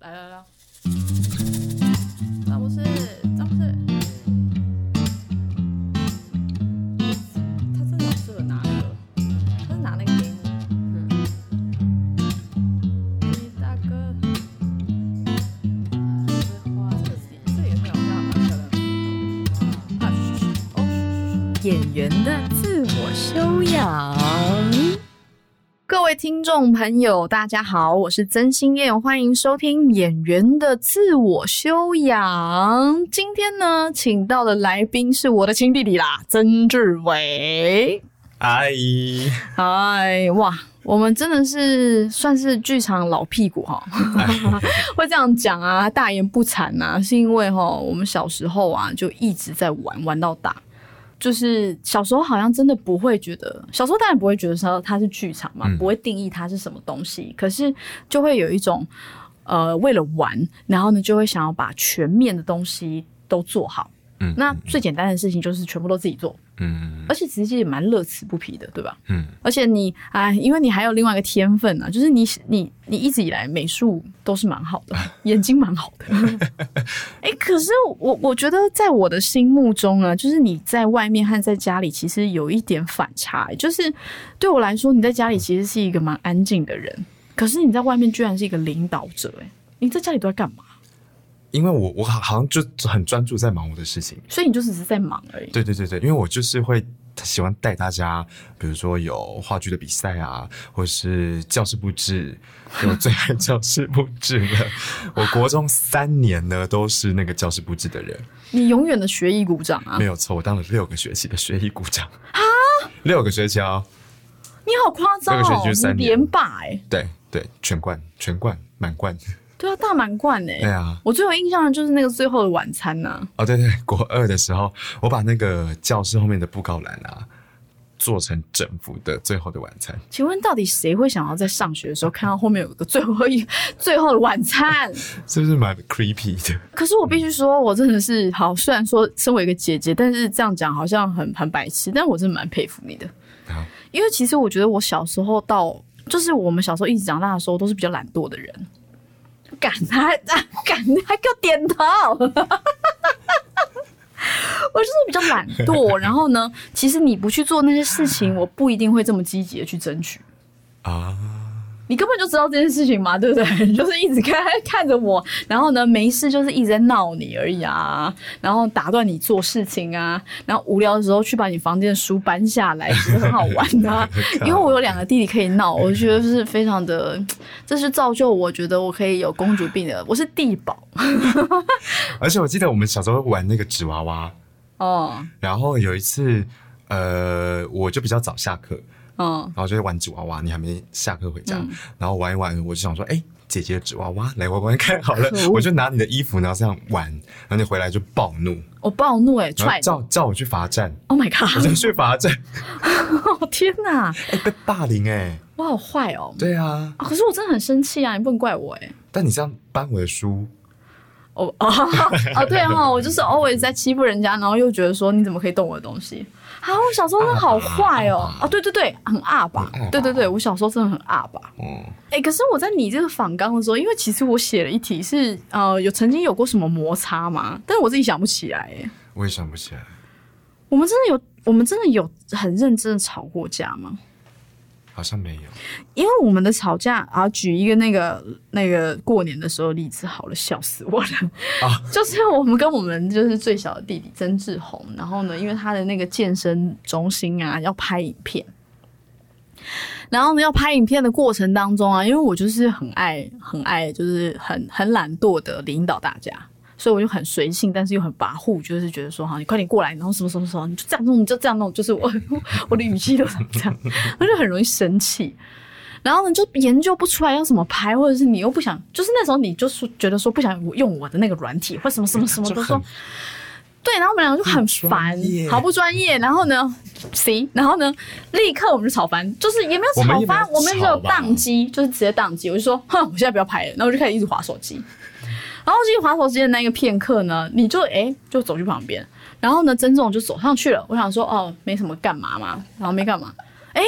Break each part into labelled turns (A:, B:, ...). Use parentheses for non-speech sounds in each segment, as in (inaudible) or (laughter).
A: 来来来，听众朋友，大家好，我是曾心燕，欢迎收听《演员的自我修养》。今天呢，请到的来宾是我的亲弟弟啦，曾志伟。
B: 阿姨，
A: 哎，哇，我们真的是算是剧场老屁股哈，(laughs) 会这样讲啊，大言不惭呐，是因为哈，我们小时候啊就一直在玩，玩到大。就是小时候好像真的不会觉得，小时候当然不会觉得说它是剧场嘛，
B: 嗯。
A: 不会定义它是什么东西，可是就会有一种呃，为了玩，然后呢就会想要把全面的东西都做好。
B: 嗯
A: 那最简单的事情就是全部都自己做，
B: 嗯
A: 而且其实也蛮乐此不疲的，对吧？
B: 嗯，
A: 而且你啊，因为你还有另外一个天分啊，就是你你你一直以来美术都是蛮好的，(laughs) 眼睛蛮好的。(laughs) 哎、可是我我觉得在我的心目中啊，就是你在外面和在家里其实有一点反差、欸就是对我来说，你在家里其实是一个蛮安静的人，可是你在外面居然是一个领导者、哎，你在家里都在干嘛？
B: 因为我我好好像就很专注在忙我的事情。
A: 所以你就只是在忙而已。
B: 对对对对，因为我就是会喜欢带大家，比如说有话剧的比赛啊，或是教室布置，我最爱教室布置了。我国中三年呢都是那个教室布置的人，
A: 你永远的学艺鼓掌啊
B: 没！有错，我当了六个学期的学艺股长啊，(laughs) 六个学期哦，
A: 你好夸张
B: 六个学期
A: 哦，
B: 就是三年
A: 霸哎、
B: 对对，全冠全冠满贯，
A: 对啊，大满贯哎、
B: 对啊。
A: 我最有印象的就是那个最后的晚餐呐、
B: 哦，对对，国二的时候，我把那个教室后面的布告栏啊，做成整幅的《最后的晚餐》。
A: 请问到底谁会想要在上学的时候看到后面有个最后一 (laughs) 最后的晚餐？(laughs)
B: 是不是蛮 creepy 的？
A: 可是我必须说，我真的是好，虽然说身为一个姐姐，但是这样讲好像很很白痴，但我真的蛮佩服你的，
B: 好
A: 因为其实我觉得我小时候到，就是我们小时候一直长大的时候，都是比较懒惰的人。敢他敢还给我点头，(laughs) 我就是比较懒惰。(laughs) 然后呢，其实你不去做那些事情，我不一定会这么积极的去争取。
B: 啊，
A: 你根本就知道这件事情嘛，对不对？你 (laughs) 就是一直看看着我，然后呢，没事就是一直在闹你而已啊，然后打断你做事情啊，然后无聊的时候去把你房间的书搬下来，其实很好玩的、(laughs) 啊。因为我有两个弟弟可以闹，我觉得是非常的，这是造就我觉得我可以有公主病的，我是地宝 (laughs)
B: 而且我记得我们小时候玩那个纸娃娃，
A: 哦，
B: 然后有一次，呃，我就比较早下课，
A: 嗯。
B: 然后就会玩纸娃娃，你还没下课回家，
A: 嗯。
B: 然后玩一玩，我就想说，哎、姐姐的纸娃娃，来玩玩看好了，(laughs) 我就拿你的衣服，然后这样玩，然后你回来就暴怒，
A: 我暴怒哎、欸，踹
B: 叫叫我去罚站
A: ，！Oh my god！
B: 我去罚站，
A: 哦 (laughs) 天哪，
B: 哎、被霸凌哎、
A: 我好坏哦。
B: 对啊，
A: 啊可是我真的很生气啊！你不能怪我哎、
B: 但你这样搬我的书，
A: 哦 (laughs) 哦哦，对哦、我就是 always 在欺负人家，然后又觉得说你怎么可以动我的东西？啊，我小时候真的好坏哦！啊，对对对，很阿吧
B: 很阿吧？
A: 对对对，我小时候真的很阿吧？
B: 嗯，
A: 哎，可是我在你这个访纲的时候，因为其实我写了一题是呃有曾经有过什么摩擦吗？但是我自己想不起来哎。
B: 我也想不起来。
A: 我们真的有，我们真的有很认真的吵过架吗？
B: 好像没有，
A: 因为我们的吵架啊，举一个那个那个过年的时候例子好了，笑死我了。
B: 啊 (laughs)
A: 就是我们跟我们就是最小的弟弟曾志宏，然后呢，因为他的那个健身中心啊要拍影片，然后呢要拍影片的过程当中啊，因为我就是很爱很爱，就是很很懒惰的领导大家。所以我就很随性，但是又很跋扈，就是觉得说，哈，你快点过来，然后什么什么什么，你就这样弄，你就这样弄，就是我 (laughs) 我的语气都是这样，我就很容易生气。然后呢，就研究不出来要怎么拍，或者是你又不想，就是那时候你就是觉得说不想用我的那个软体，或什么什么什么都说，对，然后我们两个就很烦好不专业。然后呢 (laughs) 行然后呢，立刻我们就吵翻，就是也没有
B: 我们也没有
A: 吵翻，我们只有宕机，就是直接宕机。我就说，哼，我现在不要拍了，然后我就开始一直划手机。然后继续划手机的那个片刻呢，你就哎就走去旁边，然后呢，曾总就走上去了。我想说，哦，没什么干嘛嘛，然后没干嘛。哎，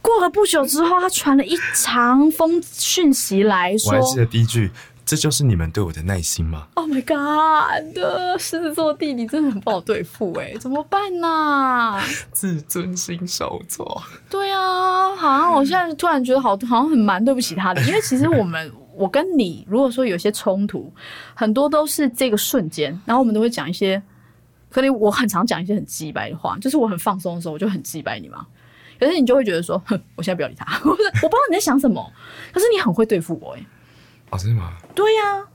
A: 过了不久之后，他传了一长封讯息来说
B: 我还，记得第一句这就是你们对我的耐心吗
A: ？Oh my god！的狮子座弟弟真的很不好对付哎、怎么办呢、
B: 自尊心受挫。
A: 对啊，好像我现在突然觉得好，好像很蛮对不起他的，因为其实我们，我跟你如果说有些冲突，很多都是这个瞬间，然后我们都会讲一些，可能我很常讲一些很鸡白的话，就是我很放松的时候，我就很鸡白你嘛。可是你就会觉得说，哼，(laughs) 我现在不要理他，我不知我不知道你在想什么，可是你很会对付我、欸，
B: 哦，真的吗？
A: 对呀、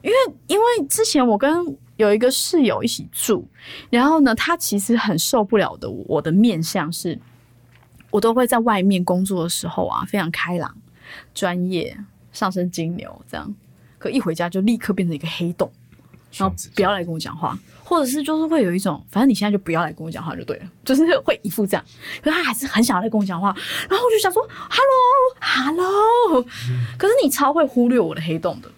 A: 因为因为之前我跟有一个室友一起住，然后呢，他其实很受不了的我的面相是，我都会在外面工作的时候啊，非常开朗、专业、上升金牛这样，可一回家就立刻变成一个黑洞，然后不要来跟我讲话，或者是就是会有一种，反正你现在就不要来跟我讲话就对了，(laughs) 就是会一副这样，可是他还是很想要来跟我讲话，然后我就想说，hello，hello，可是你超会忽略我的黑洞的。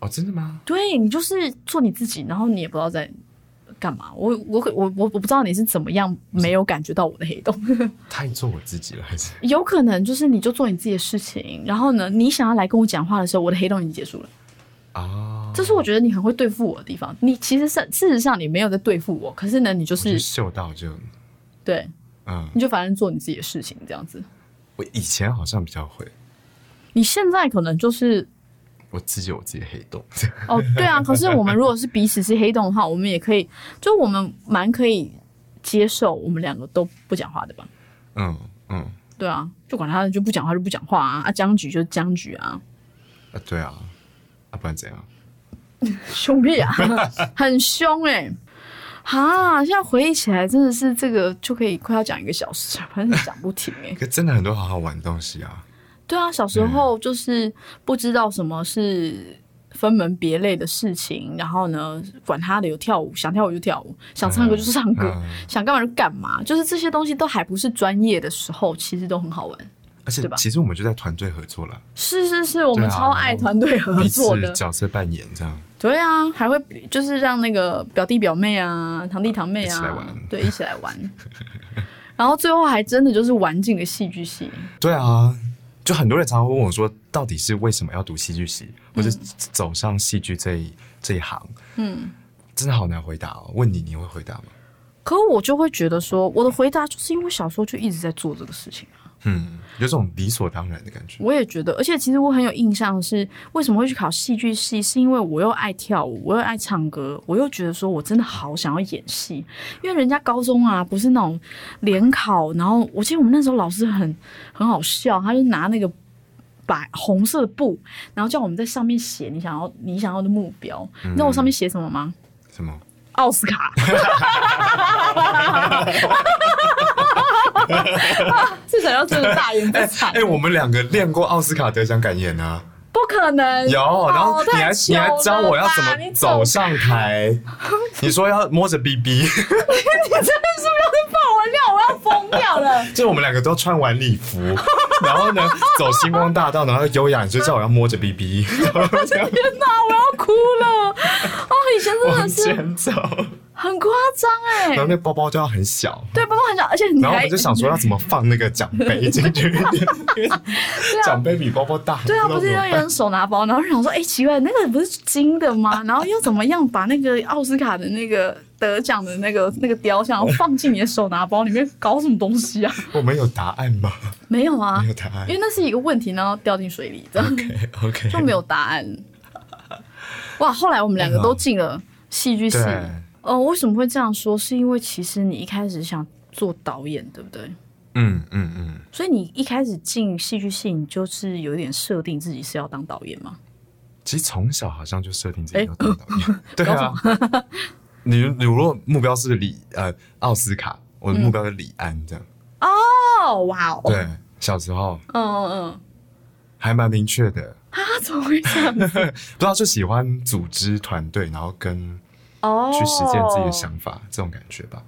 B: 哦，真的吗？
A: 对你就是做你自己，然后你也不知道在干嘛。我我我我我不知道你是怎么样没有感觉到我的黑洞，(laughs)
B: 太做我自己了，还是？(laughs)
A: 有可能就是你就做你自己的事情，然后呢，你想要来跟我讲话的时候，我的黑洞已经结束了。
B: 啊，
A: 这是我觉得你很会对付我的地方。你其实是事实上你没有在对付我，可是呢，你就
B: 是嗅到就，
A: 对，
B: 嗯，
A: 你就反正做你自己的事情这样子。
B: 我以前好像比较会，
A: 你现在可能就是
B: 我自己有自己的黑洞。
A: 哦，对啊。(laughs) 可是我们如果是彼此是黑洞的话，我们也可以，就我们蛮可以接受我们两个都不讲话的吧。
B: 嗯嗯，
A: 对啊，就管他就不讲话就不讲话啊，啊僵局就是僵局啊，
B: 啊对啊，啊不然怎样？(laughs)
A: 凶屁啊，(laughs) 很凶哎、哈，现在回忆起来真的是这个就可以快要讲一个小时，反正讲不停哎、
B: 可真的很多好好玩的东西啊。
A: 对啊，小时候就是不知道什么是分门别类的事情，然后呢，管他的有跳舞，想跳舞就跳舞，想唱歌就唱歌，
B: 嗯
A: 想干嘛就干嘛，就是这些东西都还不是专业的时候，其实都很好玩。
B: 而且其实我们就在团队合作了，
A: 是是是，我们超爱团队合作的。
B: 此角色扮演这样。
A: 对啊，还会就是让那个表弟表妹啊、堂弟堂妹啊
B: 来玩，
A: 对，一起来玩。(laughs) 然后最后还真的就是玩进了戏剧系。
B: 对啊，就很多人常常会问我说，到底是为什么要读戏剧系，或者走上戏剧这一这一行？
A: 嗯，
B: 真的好难回答哦。问你，你会回答吗？
A: 可我就会觉得说，我的回答就是因为小时候就一直在做这个事情啊。
B: 嗯，有种理所当然的感觉。
A: 我也觉得，而且其实我很有印象是为什么会去考戏剧系，是因为我又爱跳舞，我又爱唱歌，我又觉得说我真的好想要演戏，因为人家高中啊不是那种联考，然后我记得我们那时候老师很很好笑，他就拿那个白红色的布，然后叫我们在上面写你想要你想要的目标，你知道我上面写什么吗？
B: 什么？
A: 奥斯卡。(laughs) 这才叫真的大言不惭。
B: 哎、我们两个练过奥斯卡得奖感言啊，
A: 不可能
B: 有，然后
A: 哦
B: 你还、你还教我要怎么走上台，(laughs) 你说要摸着 BB，(laughs)
A: 你真的是不是要是爆我料，我要疯掉了。
B: 就我们两个都穿晚礼服，然后呢走星光大道，然后优雅，你就叫我要摸着 BB，
A: 天哪，我要哭了！哦，以前真
B: 往
A: 的是
B: 前走，
A: 很夸张哎
B: 然后，那包包就要很小。
A: 对，包包很小，而且
B: 然后我就想说要怎么放那个奖杯进去，奖杯比包包大。
A: 对啊，不是要有人手拿包，然后就想说，哎、奇怪，那个不是金的吗？(laughs) 然后又怎么样把那个奥斯卡的那个得奖的那个那个雕像放进你的手拿包里面，搞什么东西啊？
B: 我们有答案吗？
A: 没有啊
B: 没，有答案
A: 因为。那是一个问题，然后掉进水里，这样 (laughs)
B: OK OK，
A: 就没有答案。哇，后来我们两个都进了戏剧系。
B: 对，
A: 呃，为什么会这样说？是因为其实你一开始想做导演，对不对？
B: 嗯嗯嗯，
A: 所以你一开始进戏剧系，你就是有一点设定自己是要当导演吗？
B: 其实从小好像就设定自己
A: 哎
B: 要当导演。(laughs) 对啊，(laughs) 你你如果目标是李呃奥斯卡，我的目标是李安这样。
A: 哦，哇哦，
B: 对，小时候
A: 嗯嗯嗯，
B: 还蛮明确的，
A: 啊，怎么会这样子？(laughs)
B: 不知道就喜欢组织团队，然后跟
A: 哦，
B: 去实践自己的想法，这种感觉吧。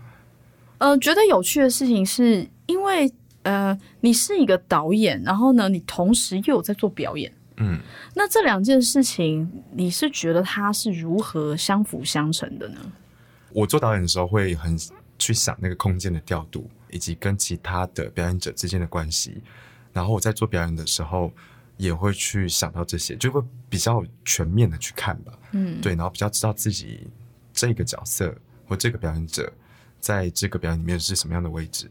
A: 呃，觉得有趣的事情是因为呃，你是一个导演，然后呢，你同时又有在做表演。
B: 嗯，
A: 那这两件事情，你是觉得它是如何相辅相成的呢？
B: 我做导演的时候会很去想那个空间的调度，以及跟其他的表演者之间的关系。然后我在做表演的时候，也会去想到这些，就会比较全面的去看吧。
A: 嗯，
B: 对，然后比较知道自己这个角色或这个表演者在这个表演里面是什么样的位置。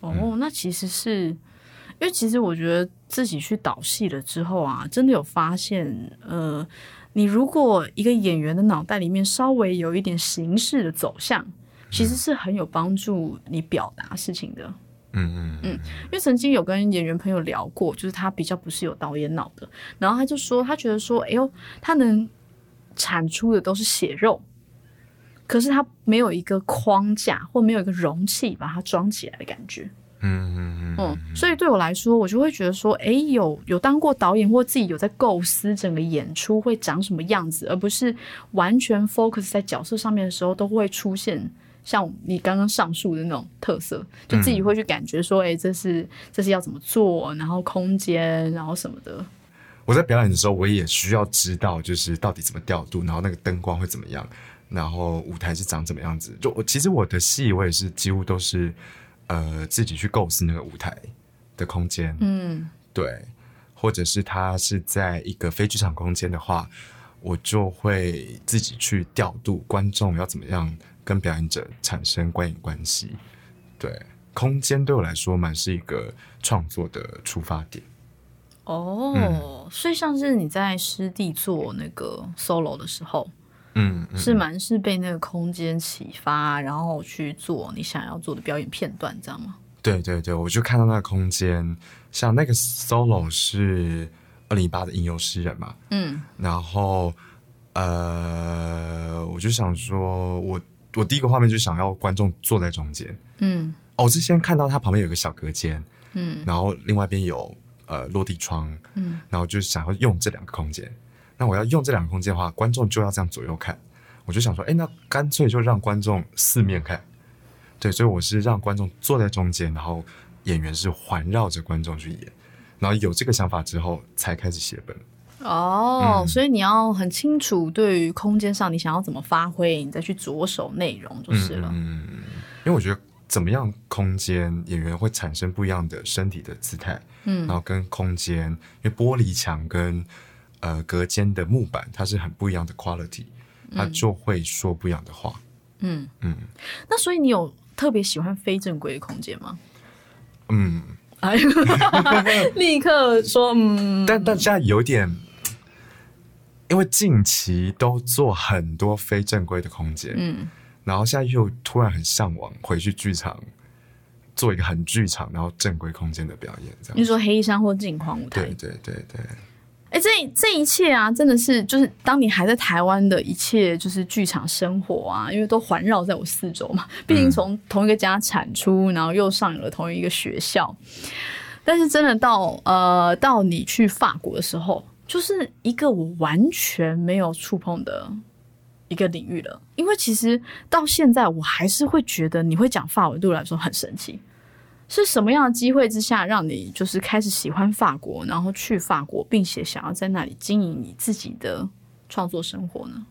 A: 哦，那其实是因为其实我觉得自己去导戏了之后啊，真的有发现，呃，你如果一个演员的脑袋里面稍微有一点形式的走向，其实是很有帮助你表达事情的。
B: 嗯嗯
A: 因为曾经有跟演员朋友聊过，就是他比较不是有导演脑的，然后他就说他觉得说，哎呦，他能产出的都是血肉，可是它没有一个框架或没有一个容器把它装起来的感觉。
B: 嗯嗯嗯
A: 嗯，所以对我来说，我就会觉得说，哎，有有当过导演或自己有在构思整个演出会长什么样子，而不是完全 focus 在角色上面的时候，都会出现像你刚刚上述的那种特色，就自己会去感觉说，哎，这是这是要怎么做，然后空间，然后什么的。
B: 我在表演的时候，我也需要知道，就是到底怎么调度，然后那个灯光会怎么样，然后舞台是长怎么样子。就我其实我的戏，我也是几乎都是呃自己去构思那个舞台的空间，
A: 嗯
B: 对，或者是它是在一个非剧场空间的话，我就会自己去调度观众要怎么样跟表演者产生观影关系。对，空间对我来说蛮是一个创作的出发点。
A: 哦，所以像是你在师弟做那个 solo 的时候，
B: 嗯，嗯
A: 是蛮是被那个空间启发，然后去做你想要做的表演片段，这样吗？
B: 对对对，我就看到那个空间，像那个 solo 是二零一八的吟游诗人嘛，
A: 嗯
B: 然后呃，我就想说，我我第一个画面就想要观众坐在中间。
A: 嗯
B: 哦，我是先看到他旁边有个小隔间，
A: 嗯
B: 然后另外一边有呃落地窗，
A: 嗯，
B: 然后就想要用这两个空间。那我要用这两个空间的话，观众就要这样左右看。我就想说，哎，那干脆就让观众四面看。对，所以我是让观众坐在中间，然后演员是环绕着观众去演。然后有这个想法之后，才开始写本。
A: 哦，
B: 嗯
A: 所以你要很清楚对于空间上你想要怎么发挥，你再去着手内容就是了。
B: 嗯，因为我觉得怎么样空间演员会产生不一样的身体的姿态，
A: 嗯
B: 然后跟空间，因为玻璃墙跟呃隔间的木板，它是很不一样的 quality，它就会说不一样的话。
A: 嗯，
B: 嗯。
A: 那所以你有特别喜欢非正规的空间吗？
B: 嗯，
A: 哎，(laughs) 立刻说嗯，
B: 但但现在有点，因为近期都做很多非正规的空间，
A: 嗯。
B: 然后现在又突然很向往回去剧场。做一个很剧场，然后正规空间的表演，这样。
A: 你说黑衣山或镜框舞台。
B: 对，对对对，
A: 哎、这这一切啊，真的是就是当你还在台湾的一切，就是剧场生活啊，因为都环绕在我四周嘛。毕竟从同一个家产出，然后又上了同一个学校。但是真的到呃到你去法国的时候，就是一个我完全没有触碰的一个领域了。因为其实到现在，我还是会觉得你会讲法文对我来说很神奇。是什么样的机会之下，让你就是开始喜欢法国，然后去法国，并且想要在那里经营你自己的创作生活呢？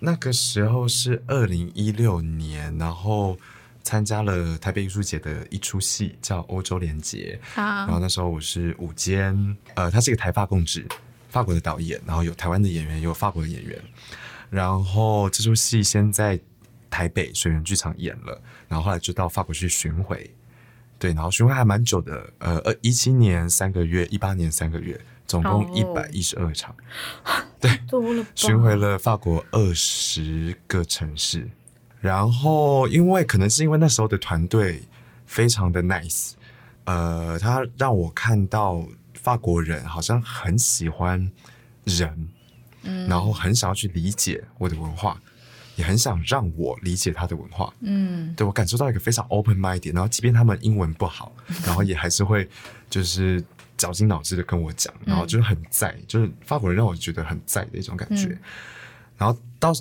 B: 那个时候是二零一六年，然后参加了台北艺术节的一出戏叫《欧洲联结》，啊然后
A: 啊，
B: 那时候我是舞间，呃，他是一个台法共治，法国的导演，然后有台湾的演员，也有法国的演员，然后这出戏先在台北水源剧场演了，然后后来就到法国去巡回，对，然后巡回还蛮久的，呃，呃，一七年三个月，一八年三个月，总共一
A: 哦
B: 百一十二场。
A: 对
B: 巡回了法国二十个城市，然后因为可能是因为那时候的团队非常的 nice，呃，他让我看到法国人好像很喜欢人，嗯，然后很想要去理解我的文化，也很想让我理解他的文化，
A: 嗯
B: 对我感受到一个非常 open minded，然后即便他们英文不好，(laughs) 然后也还是会就是绞尽脑汁的跟我讲，然后就是很在，就是法国人让我觉得很在的一种感觉。
A: 嗯
B: 然后到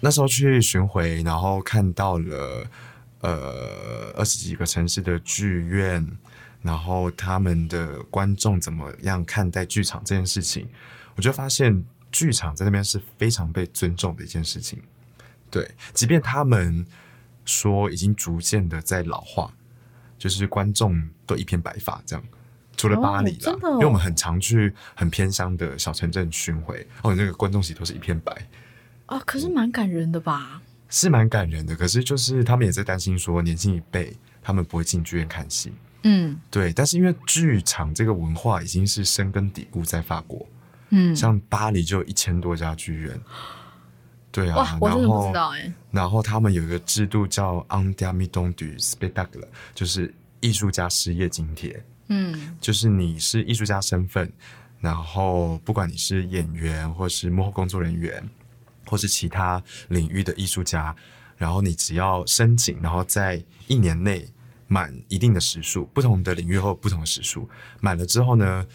B: 那时候去巡回，然后看到了呃二十几个城市的剧院，然后他们的观众怎么样看待剧场这件事情，我就发现剧场在那边是非常被尊重的一件事情。对，即便他们说已经逐渐的在老化，就是观众都一片白发这样，除了巴黎啦，
A: 哦真的哦
B: 因为我们很常去很偏乡的小城镇巡回，哦，那个观众席都是一片白，
A: 啊，可是蛮感人的吧？
B: 是蛮感人的。可是就是他们也在担心说，年轻一辈他们不会进剧院看戏，
A: 嗯
B: 对。但是因为剧场这个文化已经是深根底固在法国，
A: 嗯，
B: 像巴黎就有一千多家剧院，对啊
A: 哇，，我真的
B: 然后
A: 不知道哎、
B: 然后他们有一个制度叫 “en d a m i d o n du spectacle”，就是艺术家失业津贴。
A: 嗯
B: 就是你是艺术家身份，然后不管你是演员，或是幕后工作人员，或是其他领域的艺术家，然后你只要申请，然后在一年内满一定的时数，不同的领域或不同的时数，满了之后呢，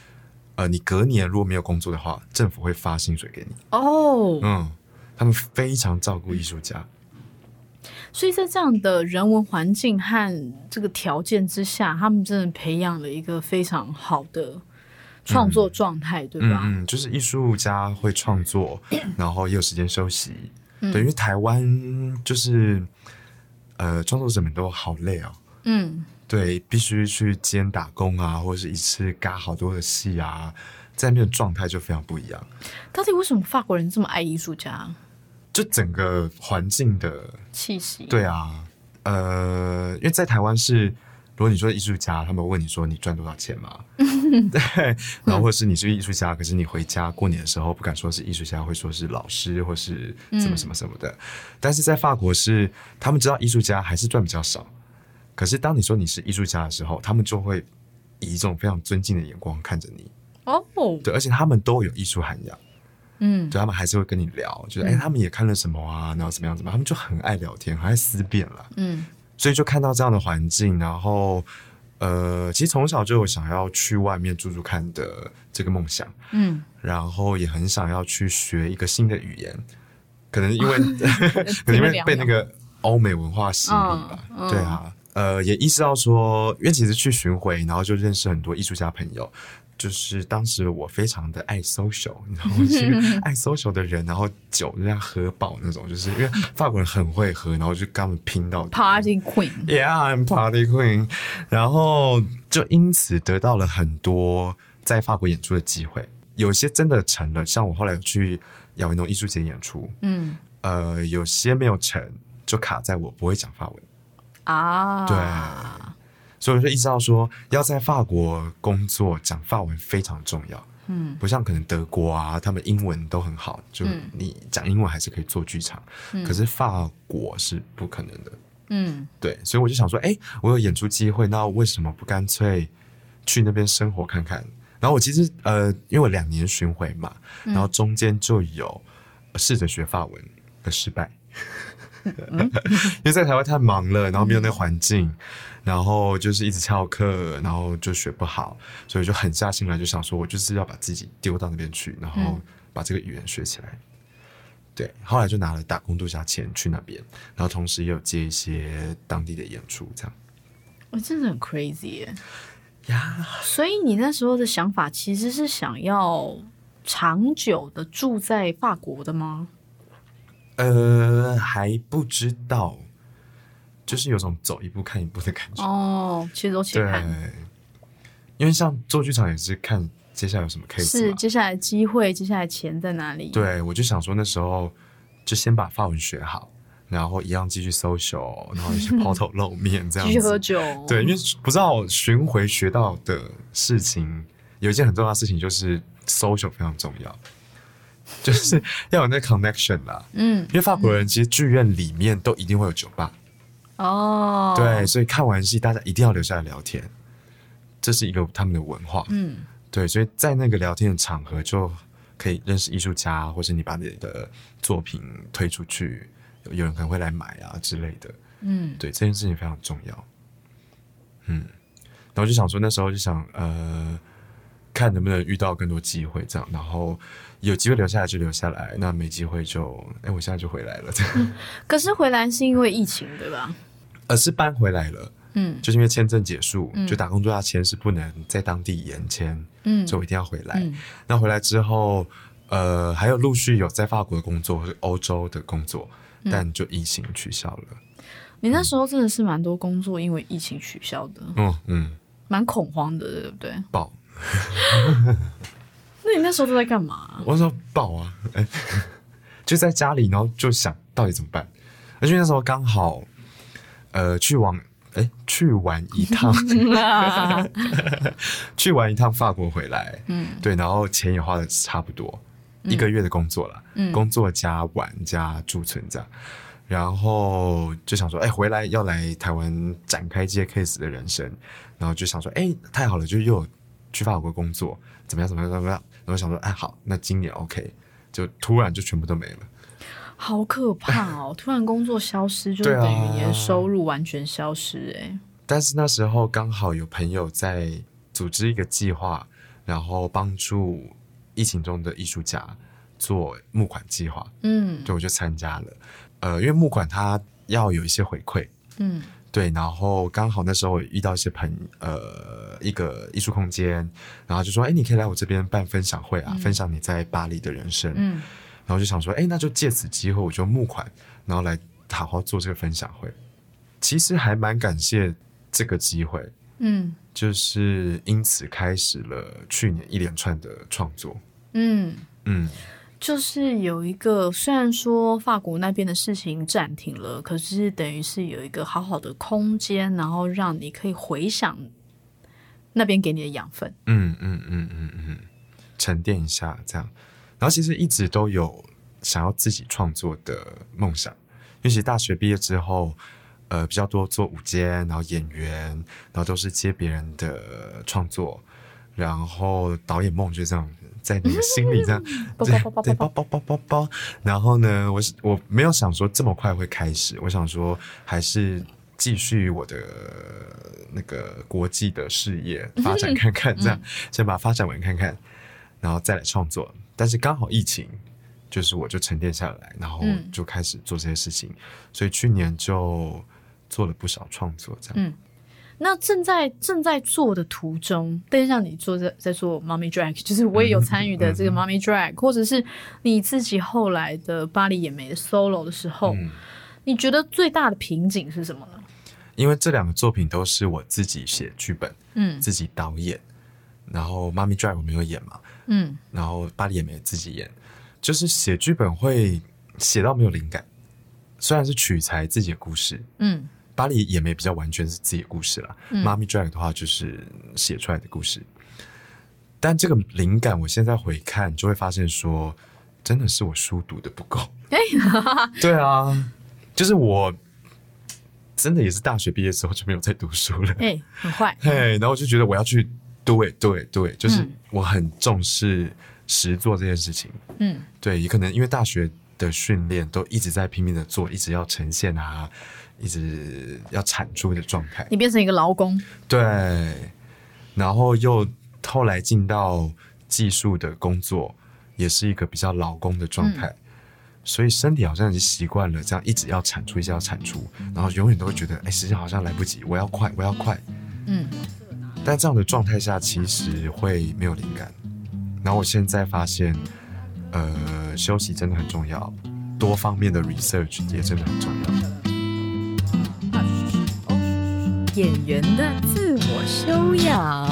B: 呃，你隔年如果没有工作的话，政府会发薪水给你。
A: 哦，
B: 嗯，他们非常照顾艺术家。
A: 所以在这样的人文环境和这个条件之下，他们真的培养了一个非常好的创作状态，对吧？
B: 嗯嗯，就是艺术家会创作，(clears throat) 然后也有时间休息。对，因为台湾就是呃，创作者们都好累哦。
A: 嗯
B: 对，必须去兼打工啊，或者是一次嘎好多的戏啊，在那边的状态就非常不一样。
A: 到底为什么法国人这么爱艺术家
B: 就整个环境的，
A: 气息？
B: 对啊，呃，因为在台湾是，如果你说艺术家，他们问你说你赚多少钱嘛？(laughs) 对，然后或者是你是艺术家，可是你回家过年的时候不敢说是艺术家，会说是老师或是什么什么什么的。但是在法国是，他们知道艺术家还是赚比较少，可是当你说你是艺术家的时候，他们就会以一种非常尊敬的眼光看着你。
A: 哦，
B: 对，而且他们都有艺术涵养，
A: 嗯。
B: 对他们还是会跟你聊，就是哎、他们也看了什么啊，然后怎么样怎么样，他们就很爱聊天，很爱思辨了。
A: 嗯。
B: 所以就看到这样的环境，然后呃，其实从小就有想要去外面住住看的这个梦想，
A: 嗯，
B: 然后也很想要去学一个新的语言，可能因为 (laughs) (laughs) 可能因为被那个欧美文化吸引吧，对啊，呃，也意识到说，因为其实去巡回，然后就认识很多艺术家朋友。就是当时我非常的爱 social，你知道吗？(laughs) 爱 social 的人，然后酒就要喝饱那种，就是因为法国人很会喝，然后就跟他们拼到
A: Party
B: Queen，Yeah, I'm party queen。然后就因此得到了很多在法国演出的机会，有些真的成了，像我后来去亚维农艺术节演出，
A: 嗯
B: 呃，有些没有成，就卡在我不会讲法文。
A: 啊，
B: 对，所以我就意识到说，要在法国工作讲法文非常重要。
A: 嗯
B: 不像可能德国啊，他们英文都很好，就
A: 嗯
B: 你讲英文还是可以做剧场，可是法国是不可能的。
A: 嗯
B: 对，所以我就想说，哎、我有演出机会，那为什么不干脆去那边生活看看？然后我其实呃，因为我两年巡回嘛，然后中间就有呃试着学法文的失败，(laughs) 因为在台湾太忙了，然后没有那个环境，然后就是一直翘课，然后就学不好，所以就狠下心来，就想说我就是要把自己丢到那边去，然后把这个语言学起来。对，后来就拿了打工度假钱去那边，然后同时也有接一些当地的演出，这样
A: 我真的很 crazy 耶。
B: 呀。
A: 所以你那时候的想法其实是想要长久的住在法国的吗？
B: 呃，还不知道，就是有种走一步看一步的感觉。
A: 哦，且走且
B: 对
A: 看。，
B: 因为像做剧场也是看接下来有什么 case。
A: 是接下来机会，接下来钱在哪里？，
B: 对，我就想说那时候就先把法文学好，然后一样继续 social，然后一起抛头露面这样子。
A: 继续喝酒。
B: 对，因为不知道巡回学到的事情，有一件很重要的事情就是 social 非常重要，(laughs) 就是要有那 connection 啦。
A: 嗯，
B: 因为法国人其实剧院里面都一定会有酒吧，
A: 哦，
B: 对，，所以看完戏大家一定要留下来聊天，这是一个他们的文化。
A: 嗯
B: 对，所以在那个聊天的场合就可以认识艺术家，或是你把你的作品推出去，有有人可能会来买啊之类的。
A: 嗯
B: 对，这件事情非常重要。嗯，然后就想说，那时候就想，呃，看能不能遇到更多机会，这样，然后有机会留下来就留下来，那没机会就，哎，我现在就回来了，这样，
A: 可是回来是因为疫情，对吧？
B: 而是搬回来了，
A: 嗯
B: 就是因为签证结束，就打工度假签是不能在当地延签，
A: 嗯
B: 所以我一定要回来。
A: 嗯
B: 那回来之后，呃，还有陆续有在法国的工作或者欧洲的工作，
A: 嗯
B: 但就疫情取消了。
A: 你那时候真的是蛮多工作因为疫情取消的。
B: 嗯嗯，
A: 蛮恐慌的，对不对？
B: 爆，(laughs)
A: 那你那时候都在干嘛？
B: 我说爆啊，哎，(laughs) 就在家里，然后就想到底怎么办，而且那时候刚好，呃，去往哎去玩一趟，(laughs) 去玩一趟法国回来，嗯，对，然后钱也花的差不多，一个月的工作了，嗯，工作加玩加驻存这样，然后就想说，哎，回来要来台湾展开这些 case 的人生，然后就想说，哎，太好了，就又有去法国工作，怎么样怎么样怎么样，然后想说，哎，好，那今年 OK，就突然就全部都没了。
A: 好可怕哦！(laughs) 突然工作消失，就等于你的收入完全消失、哎，
B: 但是那时候刚好有朋友在组织一个计划，然后帮助疫情中的艺术家做募款计划，
A: 嗯
B: 对，我就参加了。呃，因为募款它要有一些回馈，
A: 嗯
B: 对，然后刚好那时候遇到一些朋呃一个艺术空间，然后就说，哎，你可以来我这边办分享会啊，分享你在巴黎的人生。
A: 嗯
B: 然后就想说，哎，那就借此机会，我就募款，然后来好好做这个分享会。其实还蛮感谢这个机会，
A: 嗯
B: 就是因此开始了去年一连串的创作。
A: 嗯，
B: 嗯，
A: 就是有一个，虽然说法国那边的事情暂停了，可是等于是有一个好好的空间，然后让你可以回想那边给你的养分。
B: 嗯嗯嗯嗯嗯，沉淀一下这样。然后其实一直都有想要自己创作的梦想，尤其大学毕业之后，呃，比较多做舞间，然后演员，然后都是接别人的创作，然后导演梦就这样子在你的心里这样，(laughs) 对
A: 包包包包
B: 对包包包包包。然后呢，我是我没有想说这么快会开始，我想说还是继续我的那个国际的事业发展看看，这样先把它发展完看看，然后再来创作。但是刚好疫情，就是我就沉淀下来，然后
A: 嗯
B: 就开始做这些事情，所以去年就做了不少创作，这样。
A: 嗯那正在正在做的途中，但是像你做在在做 Mommy Drag，就是我也有参与的这个 Mommy Drag，、或者是你自己后来的巴黎野莓的 solo 的时候，
B: 嗯
A: 你觉得最大的瓶颈是什么呢？
B: 因为这两个作品都是我自己写剧本、
A: 嗯
B: 自己导演，然后《妈咪 Drive》我没有演嘛，
A: 嗯
B: 然后巴黎也没自己演，就是写剧本会写到没有灵感。虽然是取材自己的故事，
A: 嗯
B: 巴黎也没比较完全是自己的故事啦。
A: 嗯
B: 妈咪 Drag 的话就是写出来的故事，但这个灵感我现在回看就会发现说，真的是我书读的不够。
A: 哎、
B: 对啊，就是我真的也是大学毕业之后就没有再读书了。
A: 哎、很坏，
B: 嘿，然后我就觉得我要去 do it do it do it，就是
A: 嗯
B: 我很重视实做这件事情。
A: 嗯
B: 对，也可能因为大学的训练都一直在拼命的做，一直要呈现啊，一直要产出的状态。
A: 你变成一个劳工，
B: 对，然后又后来进到技术的工作，也是一个比较劳工的状态。所以身体好像已经习惯了这样一直要产出，一直要产出，然后永远都会觉得，哎，时间好像来不及，我要快，我要快。
A: 嗯
B: 但这样的状态下，其实会没有灵感。然后我现在发现，呃，休息真的很重要，多方面的 research 也真的很重要。
C: 演员的自我修养。